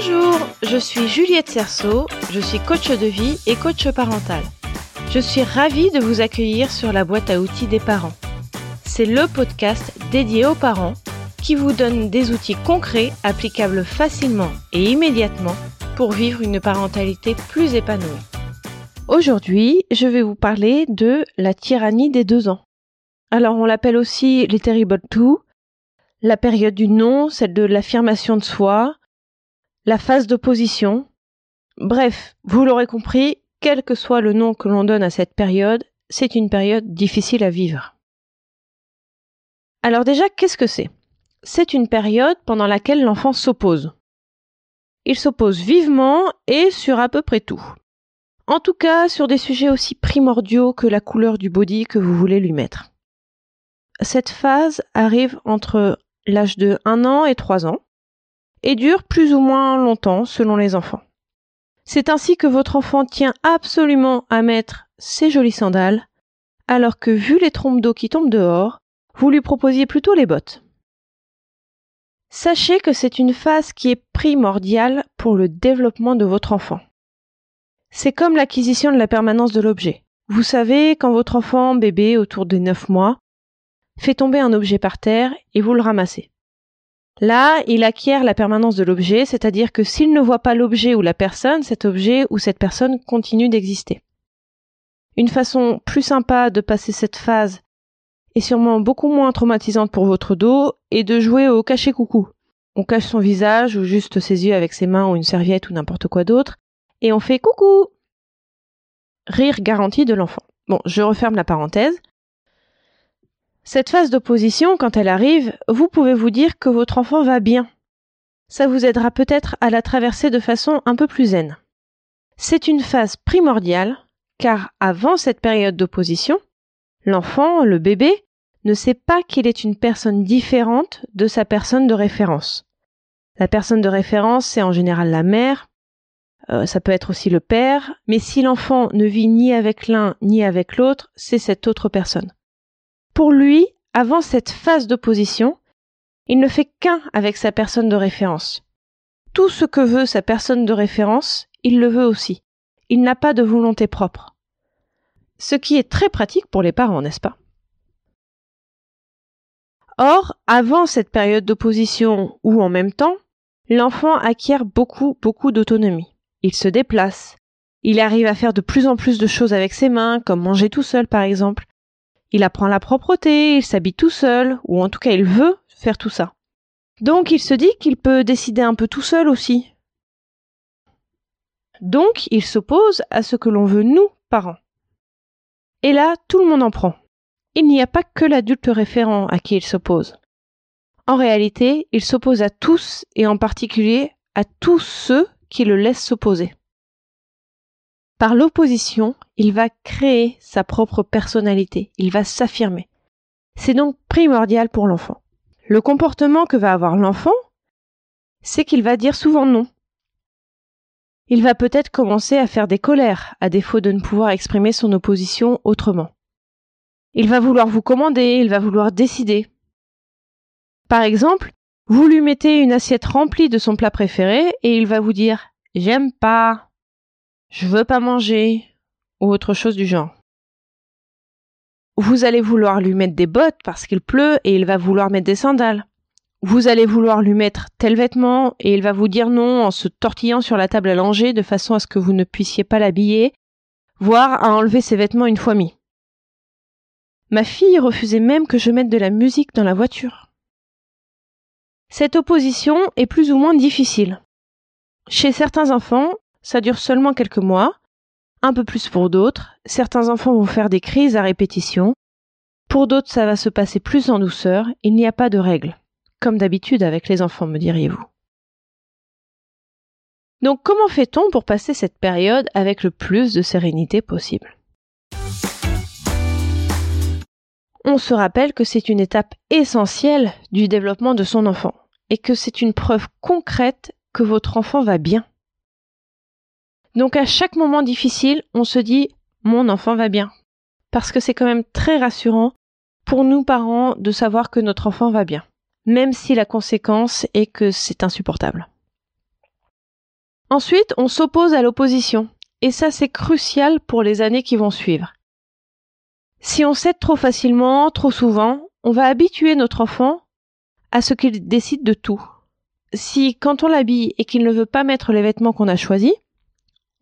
Bonjour, je suis Juliette Cerceau, je suis coach de vie et coach parental. Je suis ravie de vous accueillir sur la boîte à outils des parents. C'est le podcast dédié aux parents qui vous donne des outils concrets applicables facilement et immédiatement pour vivre une parentalité plus épanouie. Aujourd'hui, je vais vous parler de la tyrannie des deux ans. Alors on l'appelle aussi les terrible two, la période du non, celle de l'affirmation de soi, la phase d'opposition. Bref, vous l'aurez compris, quel que soit le nom que l'on donne à cette période, c'est une période difficile à vivre. Alors déjà, qu'est-ce que c'est? C'est une période pendant laquelle l'enfant s'oppose. Il s'oppose vivement et sur à peu près tout. En tout cas, sur des sujets aussi primordiaux que la couleur du body que vous voulez lui mettre. Cette phase arrive entre l'âge de 1 an et 3 ans et dure plus ou moins longtemps selon les enfants. C'est ainsi que votre enfant tient absolument à mettre ses jolies sandales, alors que vu les trompes d'eau qui tombent dehors, vous lui proposiez plutôt les bottes. Sachez que c'est une phase qui est primordiale pour le développement de votre enfant. C'est comme l'acquisition de la permanence de l'objet. Vous savez, quand votre enfant, bébé, autour de 9 mois, fait tomber un objet par terre et vous le ramassez. Là, il acquiert la permanence de l'objet, c'est-à-dire que s'il ne voit pas l'objet ou la personne, cet objet ou cette personne continue d'exister. Une façon plus sympa de passer cette phase et sûrement beaucoup moins traumatisante pour votre dos est de jouer au cacher coucou. On cache son visage ou juste ses yeux avec ses mains ou une serviette ou n'importe quoi d'autre et on fait coucou. Rire garanti de l'enfant. Bon, je referme la parenthèse. Cette phase d'opposition, quand elle arrive, vous pouvez vous dire que votre enfant va bien. Ça vous aidera peut-être à la traverser de façon un peu plus zen. C'est une phase primordiale, car avant cette période d'opposition, l'enfant, le bébé, ne sait pas qu'il est une personne différente de sa personne de référence. La personne de référence, c'est en général la mère, euh, ça peut être aussi le père, mais si l'enfant ne vit ni avec l'un ni avec l'autre, c'est cette autre personne. Pour lui, avant cette phase d'opposition, il ne fait qu'un avec sa personne de référence. Tout ce que veut sa personne de référence, il le veut aussi. Il n'a pas de volonté propre. Ce qui est très pratique pour les parents, n'est-ce pas? Or, avant cette période d'opposition ou en même temps, l'enfant acquiert beaucoup, beaucoup d'autonomie. Il se déplace. Il arrive à faire de plus en plus de choses avec ses mains, comme manger tout seul par exemple. Il apprend la propreté, il s'habille tout seul, ou en tout cas il veut faire tout ça. Donc il se dit qu'il peut décider un peu tout seul aussi. Donc il s'oppose à ce que l'on veut nous, parents. Et là, tout le monde en prend. Il n'y a pas que l'adulte référent à qui il s'oppose. En réalité, il s'oppose à tous et en particulier à tous ceux qui le laissent s'opposer. Par l'opposition, il va créer sa propre personnalité, il va s'affirmer. C'est donc primordial pour l'enfant. Le comportement que va avoir l'enfant, c'est qu'il va dire souvent non. Il va peut-être commencer à faire des colères, à défaut de ne pouvoir exprimer son opposition autrement. Il va vouloir vous commander, il va vouloir décider. Par exemple, vous lui mettez une assiette remplie de son plat préféré et il va vous dire J'aime pas, je veux pas manger, ou autre chose du genre. Vous allez vouloir lui mettre des bottes parce qu'il pleut et il va vouloir mettre des sandales. Vous allez vouloir lui mettre tel vêtement et il va vous dire non en se tortillant sur la table langer de façon à ce que vous ne puissiez pas l'habiller, voire à enlever ses vêtements une fois mis. Ma fille refusait même que je mette de la musique dans la voiture. Cette opposition est plus ou moins difficile. Chez certains enfants, ça dure seulement quelques mois, un peu plus pour d'autres, certains enfants vont faire des crises à répétition, pour d'autres ça va se passer plus en douceur, il n'y a pas de règle, comme d'habitude avec les enfants, me diriez-vous. Donc comment fait-on pour passer cette période avec le plus de sérénité possible? On se rappelle que c'est une étape essentielle du développement de son enfant et que c'est une preuve concrète que votre enfant va bien. Donc à chaque moment difficile, on se dit mon enfant va bien. Parce que c'est quand même très rassurant pour nous parents de savoir que notre enfant va bien, même si la conséquence est que c'est insupportable. Ensuite, on s'oppose à l'opposition. Et ça, c'est crucial pour les années qui vont suivre. Si on cède trop facilement, trop souvent, on va habituer notre enfant à ce qu'il décide de tout. Si, quand on l'habille et qu'il ne veut pas mettre les vêtements qu'on a choisis,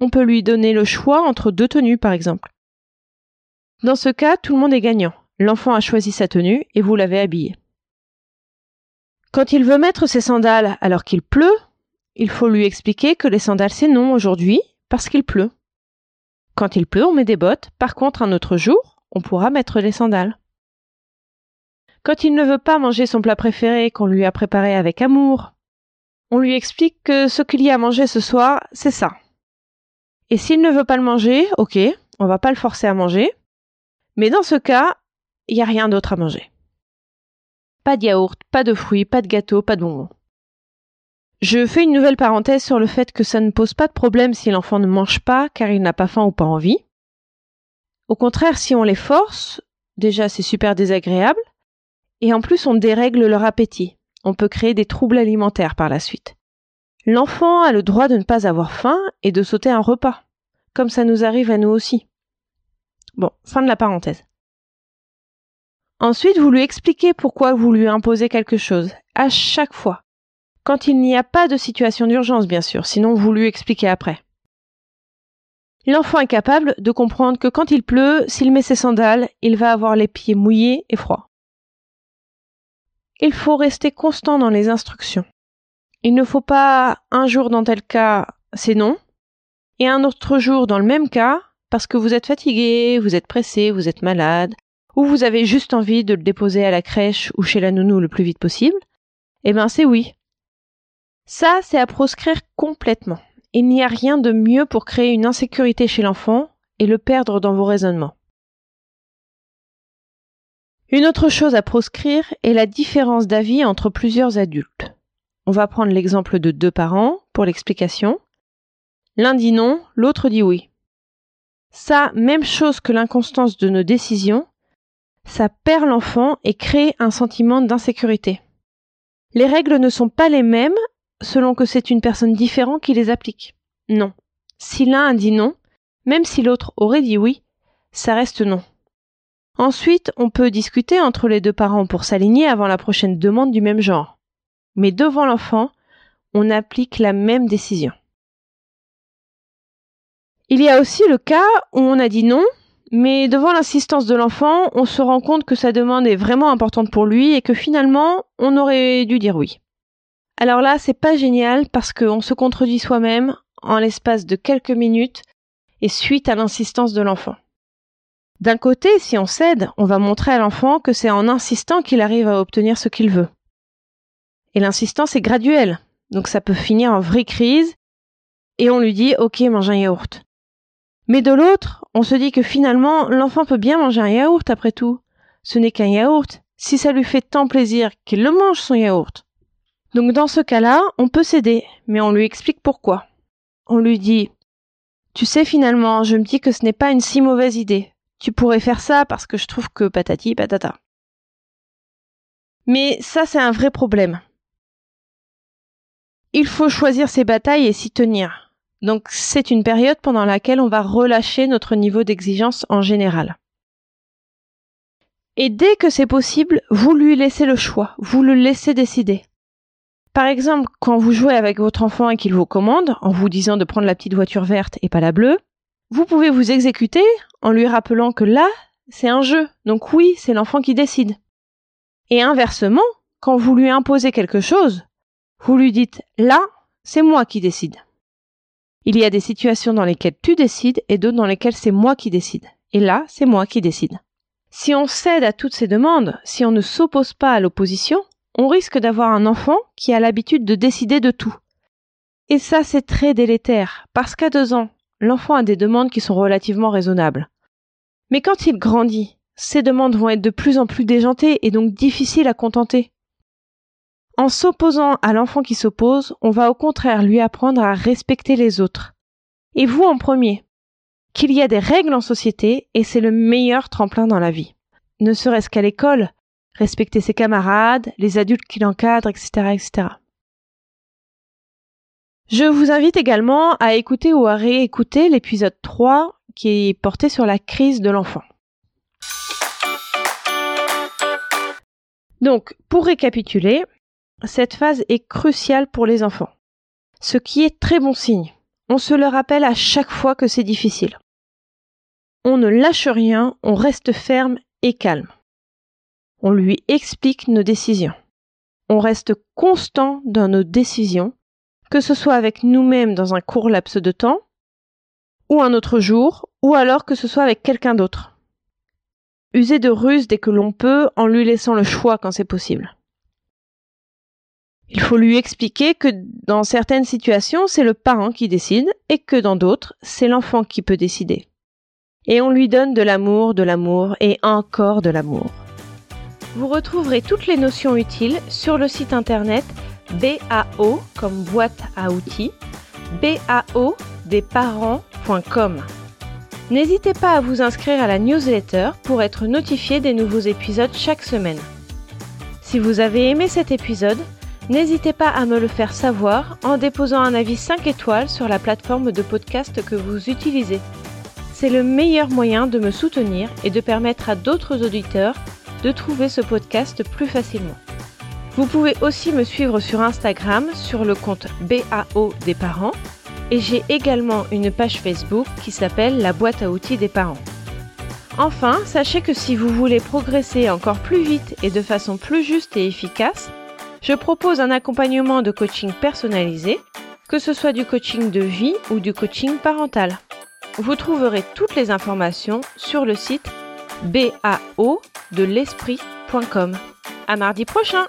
on peut lui donner le choix entre deux tenues, par exemple. Dans ce cas, tout le monde est gagnant. L'enfant a choisi sa tenue et vous l'avez habillé. Quand il veut mettre ses sandales alors qu'il pleut, il faut lui expliquer que les sandales c'est non aujourd'hui parce qu'il pleut. Quand il pleut, on met des bottes. Par contre, un autre jour, on pourra mettre les sandales. Quand il ne veut pas manger son plat préféré qu'on lui a préparé avec amour, on lui explique que ce qu'il y a à manger ce soir, c'est ça. Et s'il ne veut pas le manger, ok, on va pas le forcer à manger. Mais dans ce cas, il n'y a rien d'autre à manger. Pas de yaourt, pas de fruits, pas de gâteau, pas de bonbons. Je fais une nouvelle parenthèse sur le fait que ça ne pose pas de problème si l'enfant ne mange pas car il n'a pas faim ou pas envie. Au contraire, si on les force, déjà c'est super désagréable, et en plus on dérègle leur appétit. On peut créer des troubles alimentaires par la suite. L'enfant a le droit de ne pas avoir faim et de sauter un repas, comme ça nous arrive à nous aussi. Bon, fin de la parenthèse. Ensuite, vous lui expliquez pourquoi vous lui imposez quelque chose, à chaque fois. Quand il n'y a pas de situation d'urgence, bien sûr, sinon vous lui expliquez après. L'enfant est capable de comprendre que quand il pleut, s'il met ses sandales, il va avoir les pieds mouillés et froids. Il faut rester constant dans les instructions. Il ne faut pas un jour dans tel cas, c'est non, et un autre jour dans le même cas, parce que vous êtes fatigué, vous êtes pressé, vous êtes malade, ou vous avez juste envie de le déposer à la crèche ou chez la nounou le plus vite possible, eh ben c'est oui. Ça, c'est à proscrire complètement. Il n'y a rien de mieux pour créer une insécurité chez l'enfant et le perdre dans vos raisonnements. Une autre chose à proscrire est la différence d'avis entre plusieurs adultes. On va prendre l'exemple de deux parents pour l'explication. L'un dit non, l'autre dit oui. Ça, même chose que l'inconstance de nos décisions, ça perd l'enfant et crée un sentiment d'insécurité. Les règles ne sont pas les mêmes selon que c'est une personne différente qui les applique. Non. Si l'un dit non, même si l'autre aurait dit oui, ça reste non. Ensuite, on peut discuter entre les deux parents pour s'aligner avant la prochaine demande du même genre. Mais devant l'enfant, on applique la même décision. Il y a aussi le cas où on a dit non, mais devant l'insistance de l'enfant, on se rend compte que sa demande est vraiment importante pour lui et que finalement, on aurait dû dire oui. Alors là, c'est pas génial parce qu'on se contredit soi-même en l'espace de quelques minutes et suite à l'insistance de l'enfant. D'un côté, si on cède, on va montrer à l'enfant que c'est en insistant qu'il arrive à obtenir ce qu'il veut. Et l'insistance est graduelle, donc ça peut finir en vraie crise, et on lui dit ok mange un yaourt. Mais de l'autre, on se dit que finalement, l'enfant peut bien manger un yaourt après tout. Ce n'est qu'un yaourt, si ça lui fait tant plaisir qu'il le mange son yaourt. Donc dans ce cas-là, on peut céder, mais on lui explique pourquoi. On lui dit Tu sais finalement, je me dis que ce n'est pas une si mauvaise idée. Tu pourrais faire ça parce que je trouve que patati patata. Mais ça c'est un vrai problème. Il faut choisir ses batailles et s'y tenir. Donc c'est une période pendant laquelle on va relâcher notre niveau d'exigence en général. Et dès que c'est possible, vous lui laissez le choix, vous le laissez décider. Par exemple, quand vous jouez avec votre enfant et qu'il vous commande, en vous disant de prendre la petite voiture verte et pas la bleue, vous pouvez vous exécuter en lui rappelant que là, c'est un jeu, donc oui, c'est l'enfant qui décide. Et inversement, quand vous lui imposez quelque chose, vous lui dites là, c'est moi qui décide. Il y a des situations dans lesquelles tu décides et d'autres dans lesquelles c'est moi qui décide. Et là, c'est moi qui décide. Si on cède à toutes ces demandes, si on ne s'oppose pas à l'opposition, on risque d'avoir un enfant qui a l'habitude de décider de tout. Et ça, c'est très délétère, parce qu'à deux ans, l'enfant a des demandes qui sont relativement raisonnables. Mais quand il grandit, ces demandes vont être de plus en plus déjantées et donc difficiles à contenter. En s'opposant à l'enfant qui s'oppose, on va au contraire lui apprendre à respecter les autres. Et vous en premier. Qu'il y a des règles en société et c'est le meilleur tremplin dans la vie. Ne serait-ce qu'à l'école, respecter ses camarades, les adultes qui l'encadrent, etc., etc. Je vous invite également à écouter ou à réécouter l'épisode 3 qui est porté sur la crise de l'enfant. Donc, pour récapituler, cette phase est cruciale pour les enfants. Ce qui est très bon signe. On se le rappelle à chaque fois que c'est difficile. On ne lâche rien, on reste ferme et calme. On lui explique nos décisions. On reste constant dans nos décisions que ce soit avec nous-mêmes dans un court laps de temps, ou un autre jour, ou alors que ce soit avec quelqu'un d'autre. User de ruse dès que l'on peut en lui laissant le choix quand c'est possible. Il faut lui expliquer que dans certaines situations, c'est le parent qui décide et que dans d'autres, c'est l'enfant qui peut décider. Et on lui donne de l'amour, de l'amour et encore de l'amour. Vous retrouverez toutes les notions utiles sur le site internet BAO comme boîte à outils, BAO des parents.com. N'hésitez pas à vous inscrire à la newsletter pour être notifié des nouveaux épisodes chaque semaine. Si vous avez aimé cet épisode, n'hésitez pas à me le faire savoir en déposant un avis 5 étoiles sur la plateforme de podcast que vous utilisez. C'est le meilleur moyen de me soutenir et de permettre à d'autres auditeurs de trouver ce podcast plus facilement. Vous pouvez aussi me suivre sur Instagram sur le compte BAO des parents et j'ai également une page Facebook qui s'appelle la boîte à outils des parents. Enfin, sachez que si vous voulez progresser encore plus vite et de façon plus juste et efficace, je propose un accompagnement de coaching personnalisé, que ce soit du coaching de vie ou du coaching parental. Vous trouverez toutes les informations sur le site bao de. À mardi prochain!